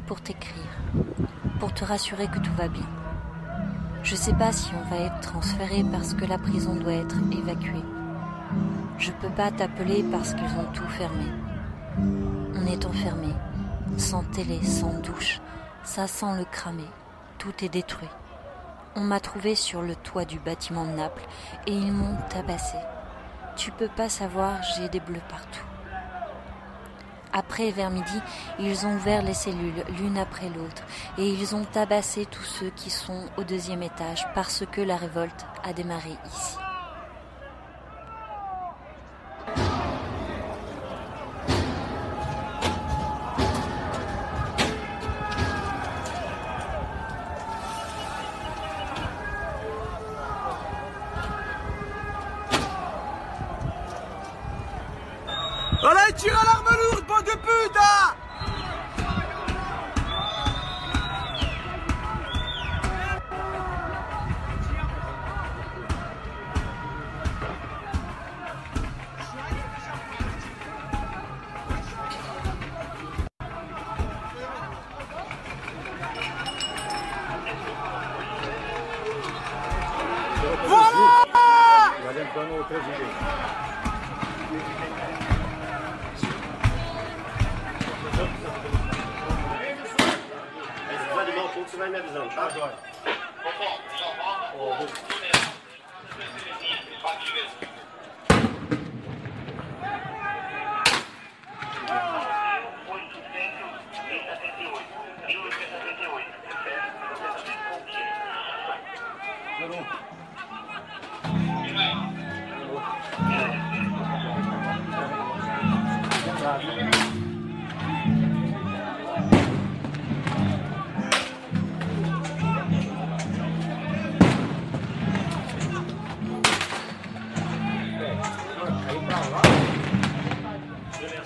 pour t'écrire, pour te rassurer que tout va bien. Je sais pas si on va être transféré parce que la prison doit être évacuée. Je peux pas t'appeler parce qu'ils ont tout fermé. On est enfermé, sans télé, sans douche, ça sent le cramé, tout est détruit. On m'a trouvé sur le toit du bâtiment de Naples et ils m'ont tabassé. Tu peux pas savoir, j'ai des bleus partout. Après, vers midi, ils ont ouvert les cellules l'une après l'autre et ils ont tabassé tous ceux qui sont au deuxième étage parce que la révolte a démarré ici. Allez, tire à l'arme de pute hein você vai me avisando, tá? tá joia. Ô, Romulo,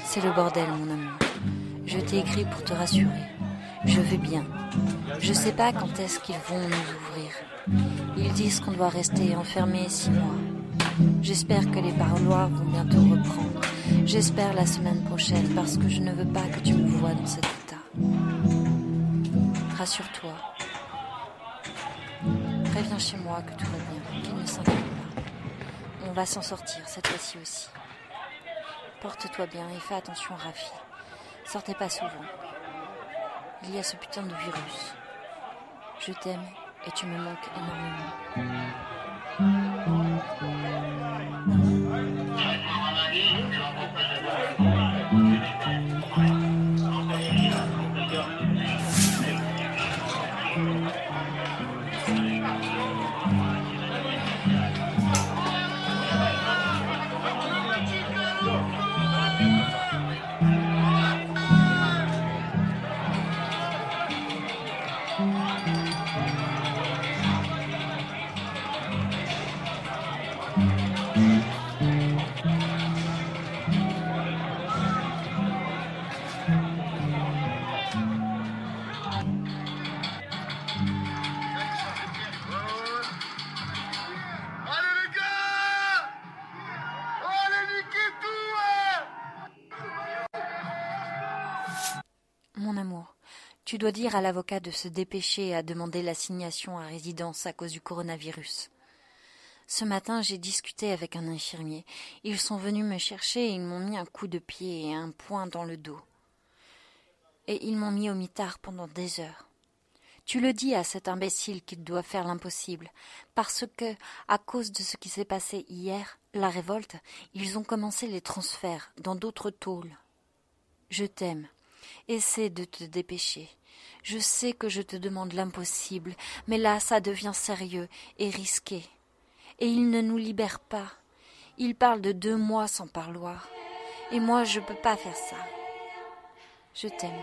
C'est le bordel, mon amour. Je t'ai écrit pour te rassurer. Je vais bien. Je sais pas quand est-ce qu'ils vont nous ouvrir. Ils disent qu'on doit rester enfermé six mois. J'espère que les parloirs vont bientôt reprendre. J'espère la semaine prochaine parce que je ne veux pas que tu me vois dans cet état. Rassure-toi. Préviens chez moi que tout va bien, qu'il ne s'inquiète pas. On va s'en sortir cette fois-ci aussi. Porte-toi bien et fais attention Rafi. Sortez pas souvent. Il y a ce putain de virus. Je t'aime et tu me manques énormément. Tu dois dire à l'avocat de se dépêcher à demander l'assignation à résidence à cause du coronavirus. Ce matin, j'ai discuté avec un infirmier. Ils sont venus me chercher et ils m'ont mis un coup de pied et un poing dans le dos. Et ils m'ont mis au mitard pendant des heures. Tu le dis à cet imbécile qu'il doit faire l'impossible, parce que, à cause de ce qui s'est passé hier, la révolte, ils ont commencé les transferts dans d'autres tôles. Je t'aime. Essaie de te dépêcher. Je sais que je te demande l'impossible, mais là ça devient sérieux et risqué. Et ils ne nous libèrent pas. Il parle de deux mois sans parloir. Et moi, je peux pas faire ça. Je t'aime.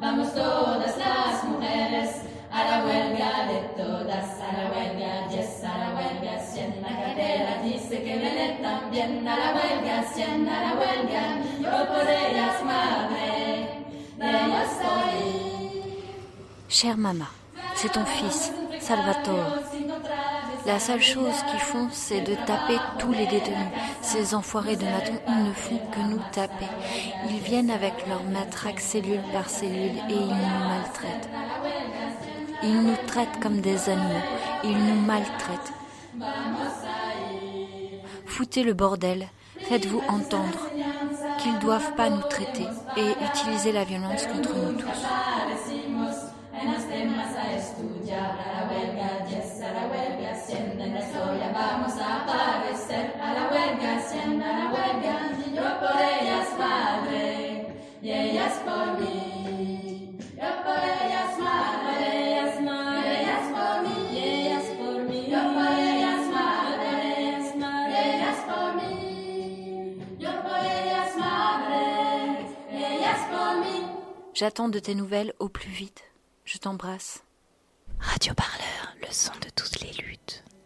Vamos todas las mujeres a la huelga de todas, a la huelga, yes, a la huelga. Si en la cartera dice que viene también a la huelga, si en la huelga, yo por ellas madre, de ellas soy. Chère maman, c'est ton fils, Salvatore. La seule chose qu'ils font, c'est de taper tous les détenus. Ces enfoirés de matons, ils ne font que nous taper. Ils viennent avec leur matraque cellule par cellule et ils nous maltraitent. Ils nous traitent comme des animaux. Ils nous maltraitent. Foutez le bordel. Faites-vous entendre qu'ils doivent pas nous traiter et utiliser la violence contre nous tous. Historia vamos a aparecer a la huelga, siendo a la huelga, yo por ellas madre, y ellas por mí, yo por ellas madre, ellas madre, ellas por mí, y ellas por mí, yo por ellas madre, ellas madre, ellas por mí, yo por ellas madre, ellas por mí. J'attends de tes nouvelles au plus vite. Je t'embrasse. Radio Parleur, le son de toutes les luttes.